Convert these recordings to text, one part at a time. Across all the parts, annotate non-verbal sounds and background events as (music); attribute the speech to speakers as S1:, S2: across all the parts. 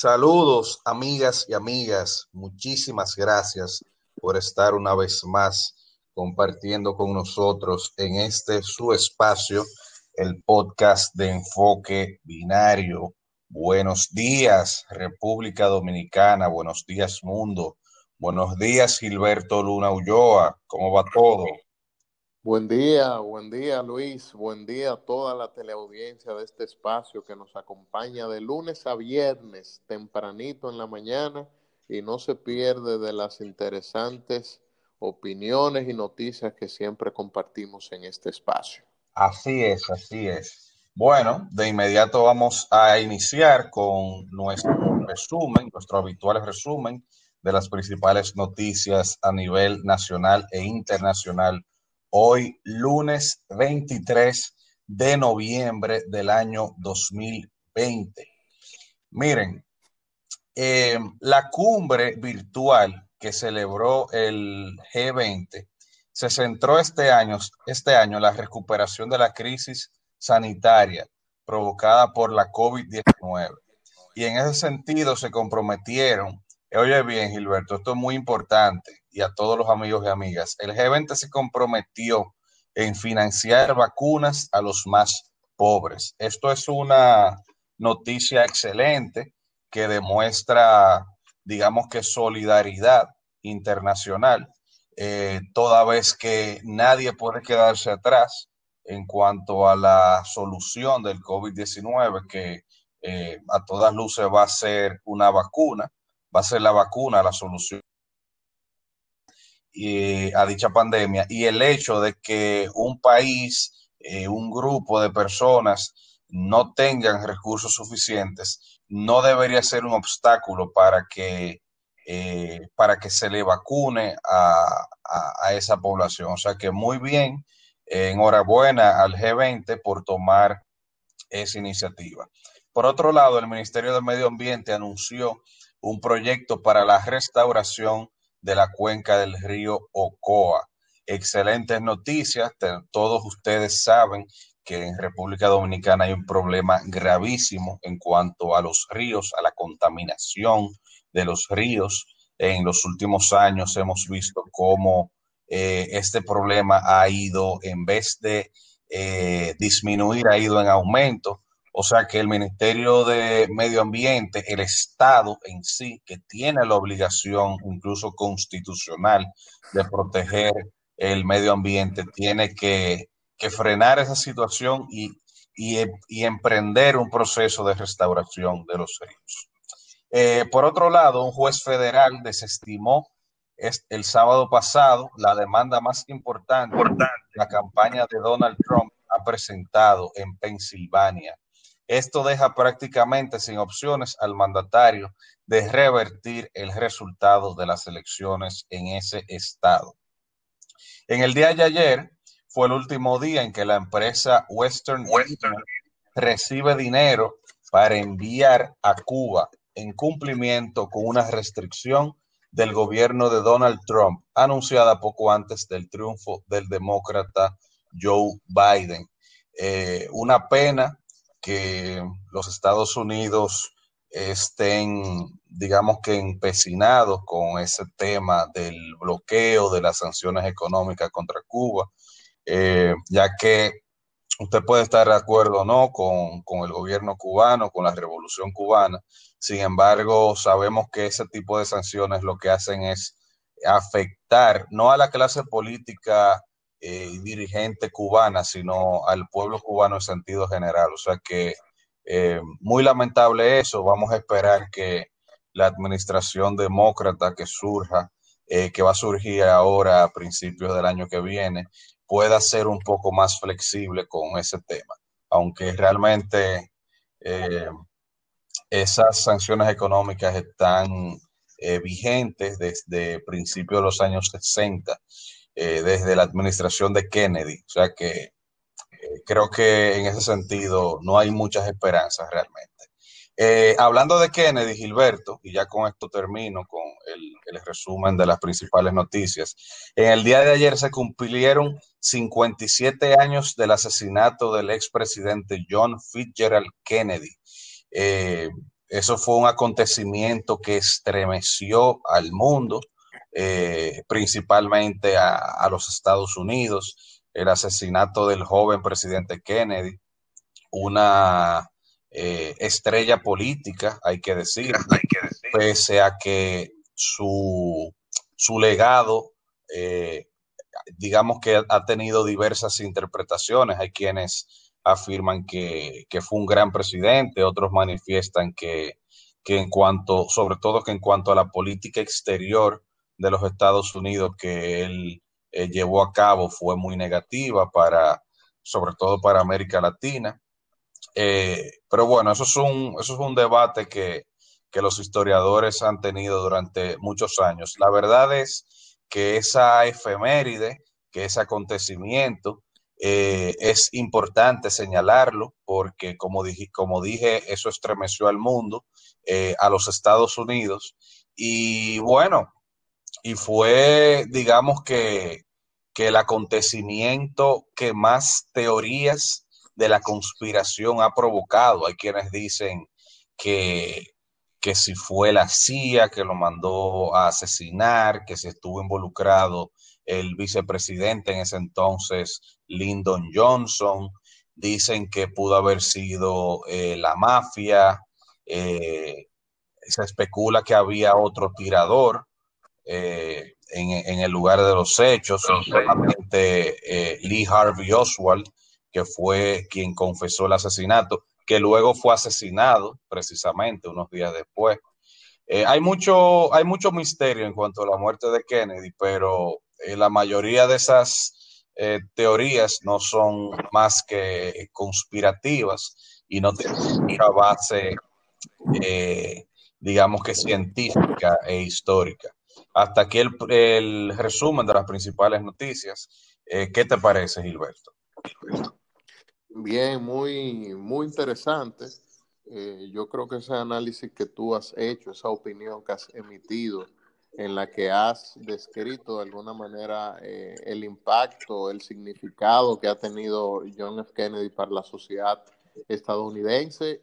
S1: Saludos, amigas y amigas. Muchísimas gracias por estar una vez más compartiendo con nosotros en este su espacio, el podcast de enfoque binario. Buenos días, República Dominicana. Buenos días, mundo. Buenos días, Gilberto Luna Ulloa. ¿Cómo va todo?
S2: Buen día, buen día Luis, buen día a toda la teleaudiencia de este espacio que nos acompaña de lunes a viernes, tempranito en la mañana y no se pierde de las interesantes opiniones y noticias que siempre compartimos en este espacio.
S1: Así es, así es. Bueno, de inmediato vamos a iniciar con nuestro resumen, nuestro habitual resumen de las principales noticias a nivel nacional e internacional hoy lunes 23 de noviembre del año 2020. Miren, eh, la cumbre virtual que celebró el G20 se centró este año, este año en la recuperación de la crisis sanitaria provocada por la COVID-19. Y en ese sentido se comprometieron, oye bien Gilberto, esto es muy importante, y a todos los amigos y amigas. El G20 se comprometió en financiar vacunas a los más pobres. Esto es una noticia excelente que demuestra, digamos que solidaridad internacional, eh, toda vez que nadie puede quedarse atrás en cuanto a la solución del COVID-19, que eh, a todas luces va a ser una vacuna, va a ser la vacuna la solución a dicha pandemia y el hecho de que un país, eh, un grupo de personas no tengan recursos suficientes, no debería ser un obstáculo para que, eh, para que se le vacune a, a, esa población. O sea que muy bien, enhorabuena al G20 por tomar esa iniciativa. Por otro lado, el Ministerio del Medio Ambiente anunció un proyecto para la restauración de la cuenca del río Ocoa. Excelentes noticias. Todos ustedes saben que en República Dominicana hay un problema gravísimo en cuanto a los ríos, a la contaminación de los ríos. En los últimos años hemos visto cómo eh, este problema ha ido, en vez de eh, disminuir, ha ido en aumento. O sea que el Ministerio de Medio Ambiente, el Estado en sí, que tiene la obligación incluso constitucional de proteger el medio ambiente, tiene que, frenar esa situación y, emprender un proceso de restauración de los ríos. Eh, por otro lado, un juez federal desestimó el sábado pasado la demanda más importante, importante. la campaña de Donald Trump ha presentado en Pensilvania esto deja prácticamente sin opciones al mandatario de revertir el resultado de las elecciones en ese estado. En el día de ayer fue el último día en que la empresa Western, Western recibe dinero para enviar a Cuba en cumplimiento con una restricción del gobierno de Donald Trump anunciada poco antes del triunfo del demócrata Joe Biden. Eh, una pena que los Estados Unidos estén, digamos que empecinados con ese tema del bloqueo de las sanciones económicas contra Cuba, eh, ya que usted puede estar de acuerdo o no con, con, el gobierno cubano, con la revolución cubana, sin embargo, sabemos que ese tipo de sanciones lo que hacen es afectar no a la clase política eh, dirigente cubana, sino al pueblo cubano en sentido general. O sea que eh, muy lamentable eso. Vamos a esperar que la administración demócrata que surja, eh, que va a surgir ahora a principios del año que viene, pueda ser un poco más flexible con ese tema. Aunque realmente esas sanciones económicas están vigentes desde principios de los años 60 eh, desde la administración de Kennedy. O sea que eh, creo que en ese sentido no hay muchas esperanzas realmente. Eh, hablando de Kennedy, Gilberto, y ya con esto termino con el, resumen de las principales noticias. En el día de ayer se cumplieron 57 años del asesinato del expresidente John Fitzgerald Kennedy. eso fue un acontecimiento que estremeció al mundo, eh, principalmente a, los Estados Unidos, el asesinato del joven presidente Kennedy, una eh, estrella política, hay que decir, (laughs) pese a que su, su legado, eh, digamos que ha tenido diversas interpretaciones, hay quienes afirman que, fue un gran presidente, otros manifiestan que, en cuanto, sobre todo que en cuanto a la política exterior de los Estados Unidos que él eh, llevó a cabo fue muy negativa para, sobre todo para América Latina. Eh, pero bueno, eso es un, eso es un debate que, que los historiadores han tenido durante muchos años. La verdad es que esa efeméride, que ese acontecimiento, eh, es importante señalarlo porque, como dije, como dije, eso estremeció al mundo, a los Estados Unidos. Y bueno, y fue, digamos que, que el acontecimiento que más teorías de la conspiración ha provocado. Hay quienes dicen que, que si fue la CIA que lo mandó a asesinar, que si estuvo involucrado el vicepresidente en ese entonces, Lyndon Johnson. Dicen que pudo haber sido eh, la mafia. Eh, se especula que había otro tirador eh, en, el lugar de los hechos, solamente Lee Harvey Oswald, que fue quien confesó el asesinato, que luego fue asesinado precisamente unos días después. hay, mucho, hay mucho misterio en cuanto a la muerte de Kennedy, pero eh, la mayoría de esas eh, teorías no son más que conspirativas y no tienen mucha base, eh, digamos que científica e histórica. Hasta aquí el, resumen de las principales noticias. ¿Qué te parece, Gilberto?
S2: Bien, muy, muy interesante. yo creo que ese análisis que tú has hecho, esa opinión que has emitido, en la que has descrito de alguna manera eh, el impacto, el significado que ha tenido John F. Kennedy para la sociedad estadounidense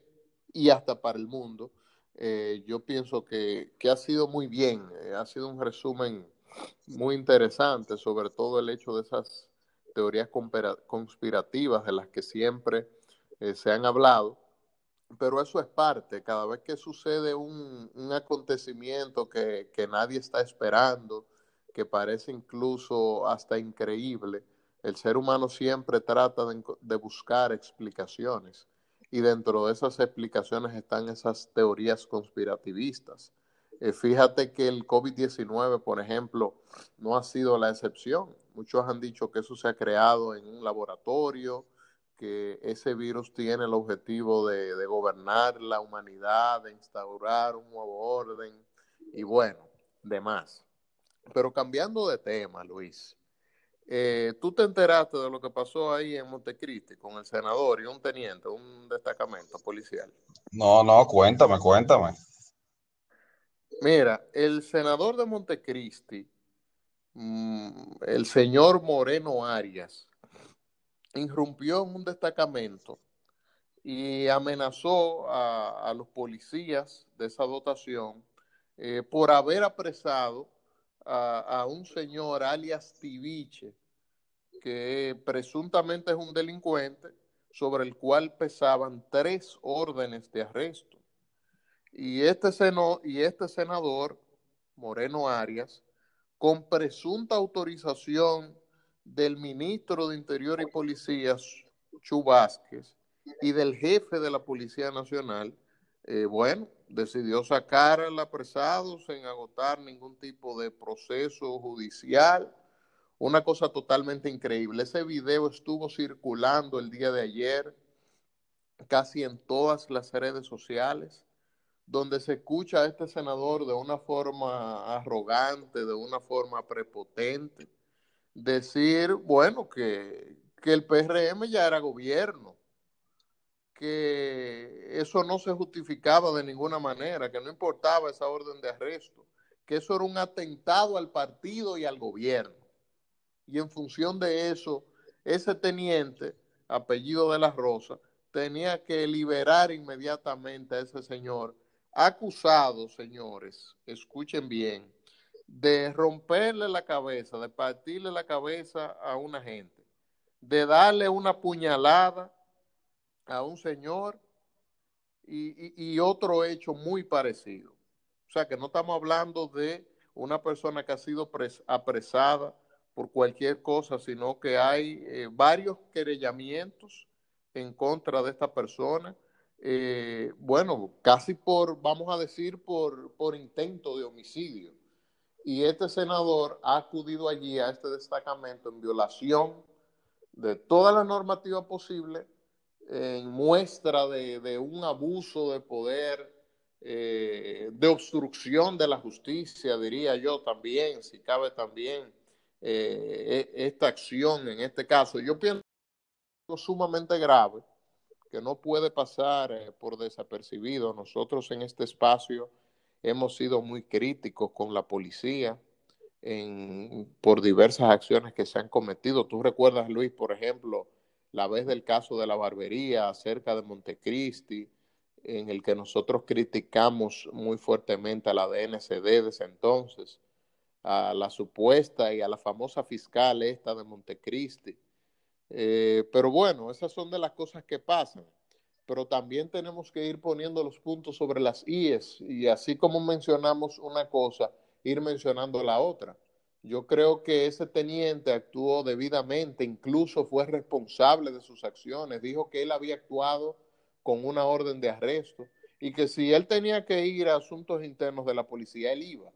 S2: y hasta para el mundo. Eh, yo pienso que, ha sido muy bien, eh, ha sido un resumen muy interesante, sobre todo el hecho de esas teorías conspirativas de las que siempre se han hablado pero eso es parte. Cada vez que sucede un, acontecimiento que, nadie está esperando, que parece incluso hasta increíble, el ser humano siempre trata de, buscar explicaciones. Y dentro de esas explicaciones están esas teorías conspirativistas. Eh, fíjate que el COVID-19, por ejemplo, no ha sido la excepción. Muchos han dicho que eso se ha creado en un laboratorio, que ese virus tiene el objetivo de, gobernar la humanidad, de instaurar un nuevo orden y bueno, demás. Pero cambiando de tema, Luis, eh, ¿tú te enteraste de lo que pasó ahí en Montecristi con el senador y un teniente, un destacamento policial?
S1: No, no, cuéntame, cuéntame.
S2: Mira, el senador de Montecristi, mm, el señor Moreno Arias, irrumpió en un destacamento y amenazó a, los policías de esa dotación eh, por haber apresado a, un señor alias Tibiche, que presuntamente es un delincuente sobre el cual pesaban tres órdenes de arresto. Y este, seno, y este senador, Moreno Arias, con presunta autorización del ministro de Interior y Policía, Chu y del jefe de la Policía Nacional, eh, bueno, decidió sacar al apresado sin agotar ningún tipo de proceso judicial. Una cosa totalmente increíble. Ese video estuvo circulando el día de ayer casi en todas las redes sociales, donde se escucha a este senador de una forma arrogante, de una forma prepotente, decir, bueno, que, el PRM ya era gobierno, que eso no se justificaba de ninguna manera, que no importaba esa orden de arresto, que eso era un atentado al partido y al gobierno. Y en función de eso, ese teniente, apellido de la Rosa, tenía que liberar inmediatamente a ese señor acusado, señores, escuchen bien, de romperle la cabeza, de partirle la cabeza a una gente, de darle una puñalada a un señor y, otro hecho muy parecido. O sea que no estamos hablando de una persona que ha sido apresada por cualquier cosa, sino que hay eh, varios querellamientos en contra de esta persona. Eh, bueno, casi por, vamos a decir, por, por intento de homicidio. Y este senador ha acudido allí a este destacamento en violación de toda la normativa posible en muestra de, un abuso de poder, eh, de obstrucción de la justicia, diría yo también, si cabe también eh, e, esta acción en este caso. Yo pienso que es sumamente grave, que no puede pasar eh, por desapercibido. Nosotros en este espacio hemos sido muy críticos con la policía por diversas acciones que se han cometido. Tú recuerdas, Luis, por ejemplo, la vez del caso de la barbería cerca de Montecristi, en el que nosotros criticamos muy fuertemente a la DNCD de ese entonces, a la supuesta y a la famosa fiscal esta de Montecristi. Eh, pero bueno, esas son de las cosas que pasan. Pero también tenemos que ir poniendo los puntos sobre las IES y así como mencionamos una cosa, ir mencionando la otra. Yo creo que ese teniente actuó debidamente, incluso fue responsable de sus acciones, dijo que él había actuado con una orden de arresto y que si él tenía que ir a asuntos internos de la policía, él iba.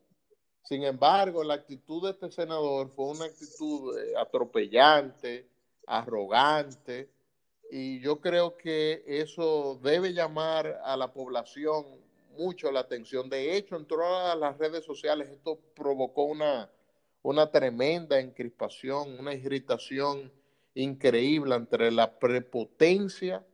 S2: Sin embargo, la actitud de este senador fue una actitud eh, atropellante, arrogante, y yo creo que eso debe llamar a la población mucho la atención. De hecho, en todas las redes sociales esto provocó una, una tremenda encrispación, una irritación increíble entre la prepotencia,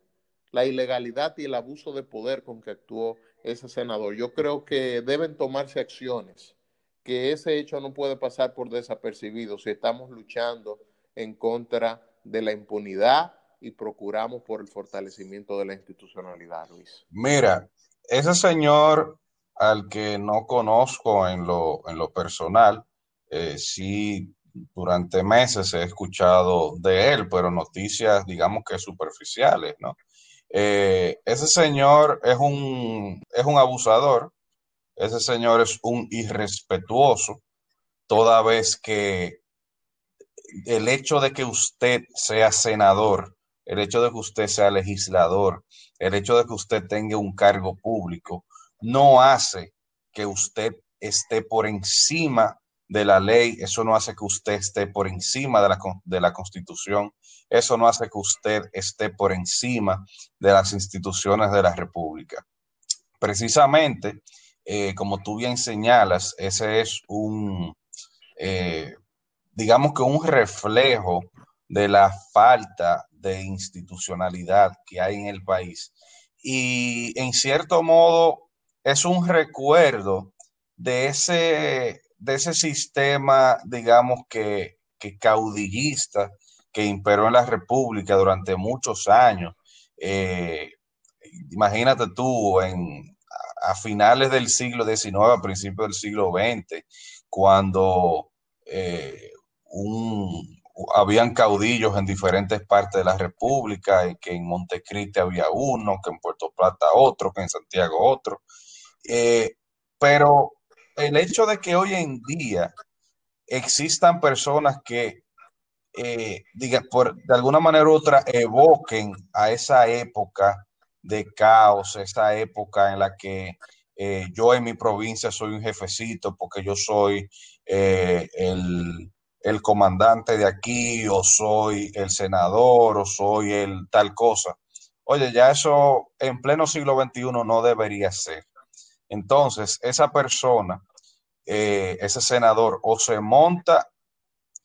S2: la ilegalidad y el abuso de poder con que actuó ese senador. Yo creo que deben tomarse acciones, que ese hecho no puede pasar por desapercibido si estamos luchando en contra de la impunidad y procuramos por el fortalecimiento de la institucionalidad, Luis.
S1: Mira, ese señor al que no conozco en lo, en lo personal, eh, sí, durante meses he escuchado de él, pero noticias, digamos que superficiales, ¿no? Eh, ese señor es un, es un abusador, ese señor es un irrespetuoso, toda vez que el hecho de que usted sea senador, el hecho de que usted sea legislador, el hecho de que usted tenga un cargo público, no hace que usted esté por encima de la ley, eso no hace que usted esté por encima de la, de la constitución, eso no hace que usted esté por encima de las instituciones de la república. Precisamente, eh, como tú bien señalas, ese es un, eh, digamos que un reflejo de la falta de institucionalidad que hay en el país. Y en cierto modo es un recuerdo de ese de ese sistema, digamos que, caudillista que imperó en la República durante muchos años. Eh, imagínate tú, en, a finales del siglo XIX, a principios del siglo XX, cuando eh, habían caudillos en diferentes partes de la República, y que en Montecristi había uno, que en Puerto Plata otro, que en Santiago otro. Eh, pero el hecho de que hoy en día existan personas que, eh, diga, por, de alguna manera u otra, evoquen a esa época de caos, esa época en la que eh, yo en mi provincia soy un jefecito porque yo soy eh, el, el, comandante de aquí, o soy el senador, o soy el tal cosa. Oye, ya eso en pleno siglo XXI no debería ser. Entonces, esa persona, eh, ese senador, o se monta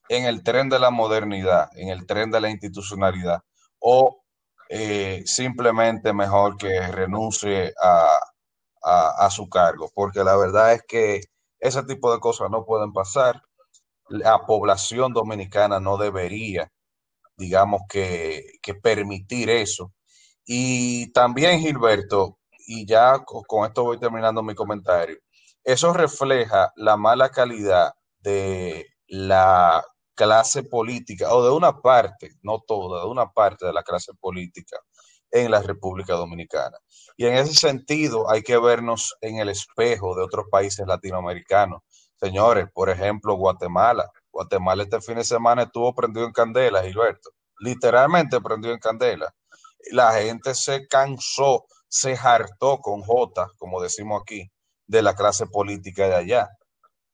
S1: en el tren de la modernidad, en el tren de la institucionalidad, o eh, simplemente mejor que renuncie a, a, su cargo, porque la verdad es que ese tipo de cosas no pueden pasar. La población dominicana no debería, digamos que, que permitir eso. Y también, Gilberto, y ya con esto voy terminando mi comentario, eso refleja la mala calidad de la clase política, o de una parte, no toda, de una parte de la clase política en la República Dominicana. Y en ese sentido hay que vernos en el espejo de otros países latinoamericanos. Señores, por ejemplo, Guatemala. Guatemala este fin de semana estuvo prendido en candela, Gilberto. Literalmente prendido en candela. La gente se cansó, se hartó con J, como decimos aquí, de la clase política de allá.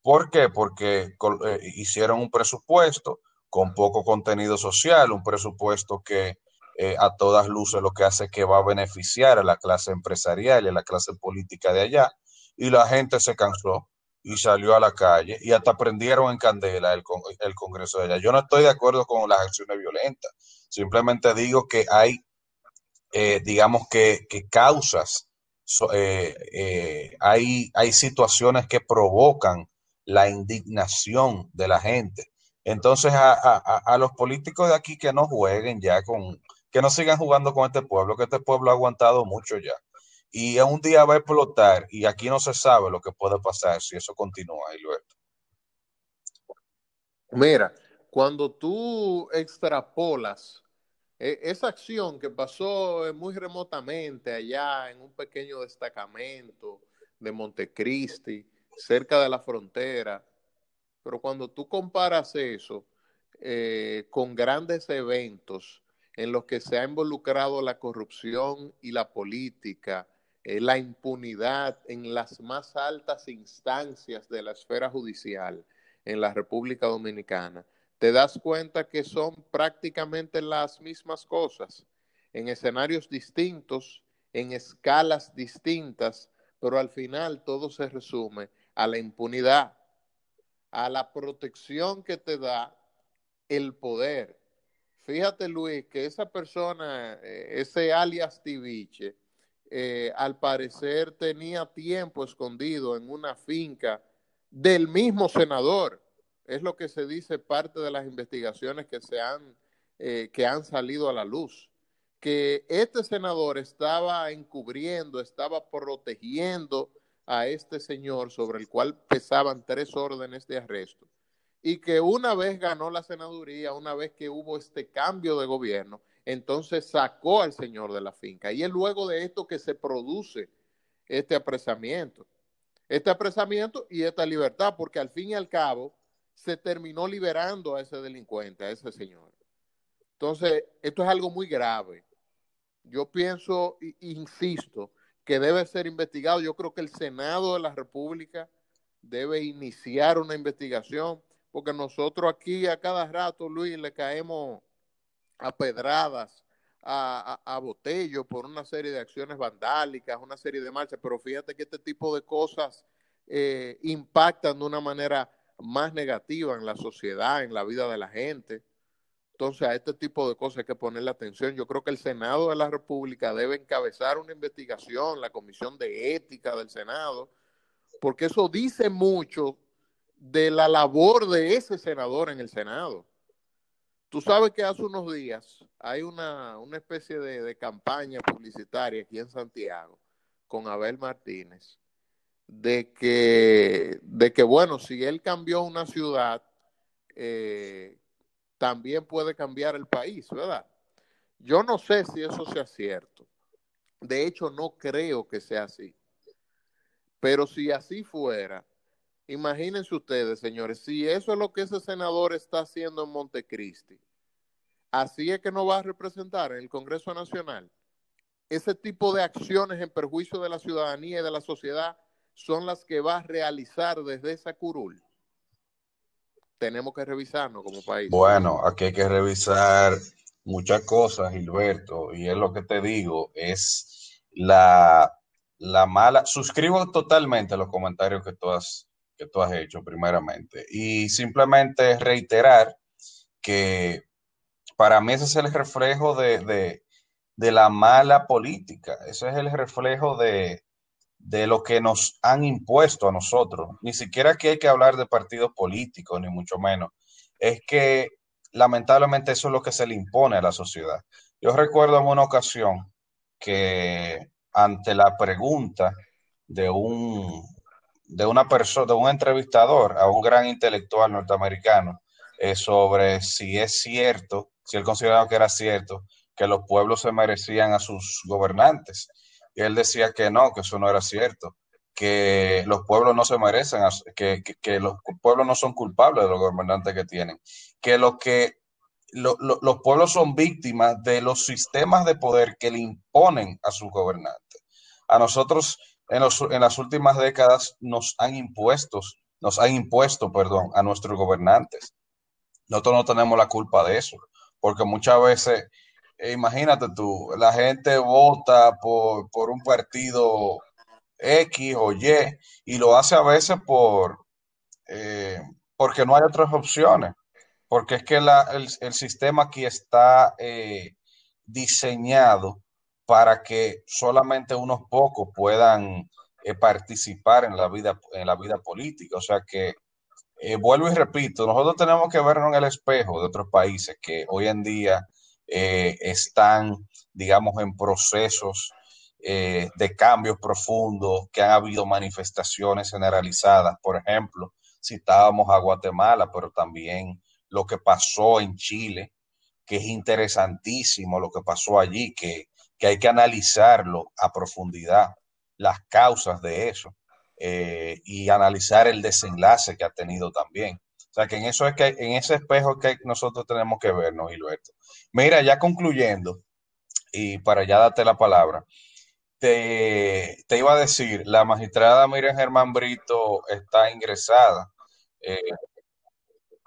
S1: ¿Por qué? Porque eh, hicieron un presupuesto con poco contenido social, un presupuesto que eh, a todas luces lo que hace es que va a beneficiar a la clase empresarial y a la clase política de allá. Y la gente se cansó y salió a la calle y hasta prendieron en candela el, el Congreso de allá. Yo no estoy de acuerdo con las acciones violentas. Simplemente digo que hay, eh, digamos que, causas, hay, hay situaciones que provocan la indignación de la gente. Entonces, a, los políticos de aquí que no jueguen ya con, que no sigan jugando con este pueblo, que este pueblo ha aguantado mucho ya. Y un día va a explotar y aquí no se sabe lo que puede pasar si eso continúa, Gilberto.
S2: Mira, cuando tú extrapolas esa acción que pasó muy remotamente allá en un pequeño destacamento de Montecristi, cerca de la frontera. Pero cuando tú comparas eso eh, con grandes eventos en los que se ha involucrado la corrupción y la política, eh, la impunidad en las más altas instancias de la esfera judicial en la República Dominicana, te das cuenta que son prácticamente las mismas cosas, en escenarios distintos, en escalas distintas, pero al final todo se resume a la impunidad, a la protección que te da el poder. Fíjate, Luis, que esa persona, eh, ese alias Tiviche, eh, al parecer tenía tiempo escondido en una finca del mismo senador. Es lo que se dice parte de las investigaciones que, se han, eh, que han salido a la luz. Que este senador estaba encubriendo, estaba protegiendo a este señor sobre el cual pesaban tres órdenes de arresto y que una vez ganó la senaduría, una vez que hubo este cambio de gobierno, entonces sacó al señor de la finca. Y es luego de esto que se produce este apresamiento. Este apresamiento y esta libertad, porque al fin y al cabo se terminó liberando a ese delincuente, a ese señor. Entonces, esto es algo muy grave. Yo pienso, insisto, que debe ser investigado. Yo creo que el Senado de la República debe iniciar una investigación, porque nosotros aquí a cada rato, Luis, le caemos a pedradas, a, a, botello por una serie de acciones vandálicas, una serie de marchas, pero fíjate que este tipo de cosas eh, impactan de una manera más negativa en la sociedad, en la vida de la gente. Entonces, a este tipo de cosas hay que ponerle atención. Yo creo que el Senado de la República debe encabezar una investigación, la Comisión de Ética del Senado, porque eso dice mucho de la labor de ese senador en el Senado. Tú sabes que hace unos días hay una, especie de, de, campaña publicitaria aquí en Santiago con Abel Martínez de que, de que bueno, si él cambió una ciudad, eh, también puede cambiar el país, ¿verdad? Yo no sé si eso sea cierto. De hecho, no creo que sea así. Pero si así fuera, imagínense ustedes, señores, si eso es lo que ese senador está haciendo en Montecristi, así es que no va a representar en el Congreso Nacional. Ese tipo de acciones en perjuicio de la ciudadanía y de la sociedad son las que va a realizar desde esa curul tenemos que revisarnos como país.
S1: Bueno, aquí hay que revisar muchas cosas, Gilberto, y es lo que te digo, es la, la mala, suscribo totalmente los comentarios que tú has, que has hecho primeramente, y simplemente reiterar que para mí ese es el reflejo de, de, de la mala política, ese es el reflejo de, de lo que nos han impuesto a nosotros. Ni siquiera aquí hay que hablar de partidos políticos, ni mucho menos. Es que lamentablemente eso es lo que se le impone a la sociedad. Yo recuerdo en una ocasión que ante la pregunta de un, de una persona, de un entrevistador a un gran intelectual norteamericano eh, sobre si es cierto, si él consideraba que era cierto que los pueblos se merecían a sus gobernantes. Y él decía que no, que eso no era cierto, que los pueblos no se merecen, que, que, los pueblos no son culpables de los gobernantes que tienen, que lo que los pueblos son víctimas de los sistemas de poder que le imponen a sus gobernantes. A nosotros en, los, en las últimas décadas nos han impuesto, nos han impuesto, perdón, a nuestros gobernantes. Nosotros no tenemos la culpa de eso, porque muchas veces, eh, imagínate tú, la gente vota por, por un partido X o Y y lo hace a veces por eh, porque no hay otras opciones porque es que el, sistema aquí está eh, diseñado para que solamente unos pocos puedan eh, participar en la vida en la vida política. O sea que eh, vuelvo y repito, nosotros tenemos que vernos en el espejo de otros países que hoy en día están, digamos, en procesos de cambios profundos, que han habido manifestaciones generalizadas. Por ejemplo, citábamos a Guatemala, pero también lo que pasó en Chile, que es interesantísimo lo que pasó allí, que, hay que analizarlo a profundidad, las causas de eso, eh, y analizar el desenlace que ha tenido también. O sea que en eso es que en ese espejo que nosotros tenemos que vernos, Gilberto. Mira, ya concluyendo, y para ya darte la palabra, te, iba a decir, la magistrada Miriam Germán Brito está ingresada eh,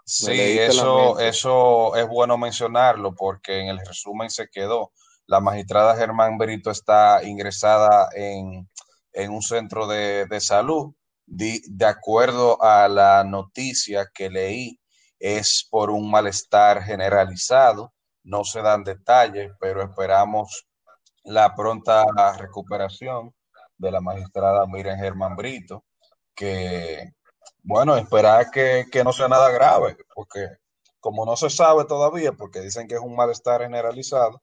S1: Sí, eso, eso es bueno mencionarlo porque en el resumen se quedó. La magistrada Germán Berito está ingresada en, un centro de, salud. De, acuerdo a la noticia que leí, es por un malestar generalizado. No se dan detalles, pero esperamos la pronta recuperación de la magistrada Miriam Germán Brito, que bueno, esperar que, no sea nada grave, porque como no se sabe todavía, porque dicen que es un malestar generalizado,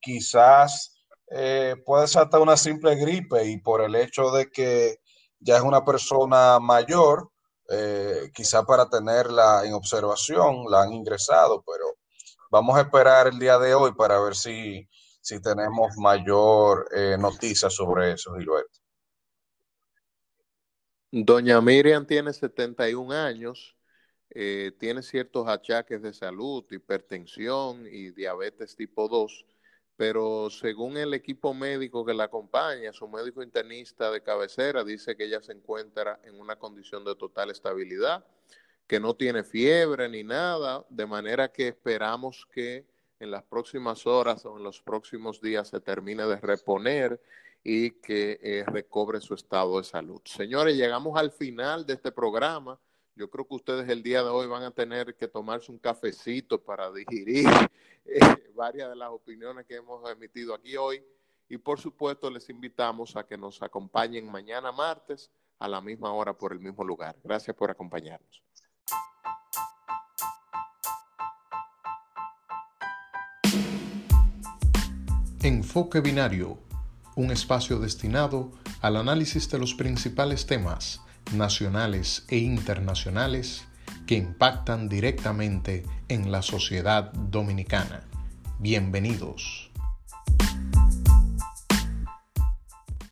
S1: quizás eh, puede ser hasta una simple gripe y por el hecho de que ya es una persona mayor, eh, quizás para tenerla en observación la han ingresado, pero vamos a esperar el día de hoy para ver si, si tenemos mayor eh, noticia sobre eso, Gilberto.
S2: Doña Miriam tiene 71 años, eh, tiene ciertos achaques de salud, hipertensión y diabetes tipo 2, pero según el equipo médico que la acompaña, su médico internista de cabecera dice que ella se encuentra en una condición de total estabilidad, que no tiene fiebre ni nada, de manera que esperamos que en las próximas horas o en los próximos días se termine de reponer y que eh, recobre su estado de salud. Señores, llegamos al final de este programa. Yo creo que ustedes el día de hoy van a tener que tomarse un cafecito para digerir (laughs) eh, varias de las opiniones que hemos emitido aquí hoy. Y por supuesto les invitamos a que nos acompañen mañana martes a la misma hora por el mismo lugar. Gracias por acompañarnos.
S3: Enfoque Binario un espacio destinado al análisis de los principales temas nacionales e internacionales que impactan directamente en la sociedad dominicana. Bienvenidos.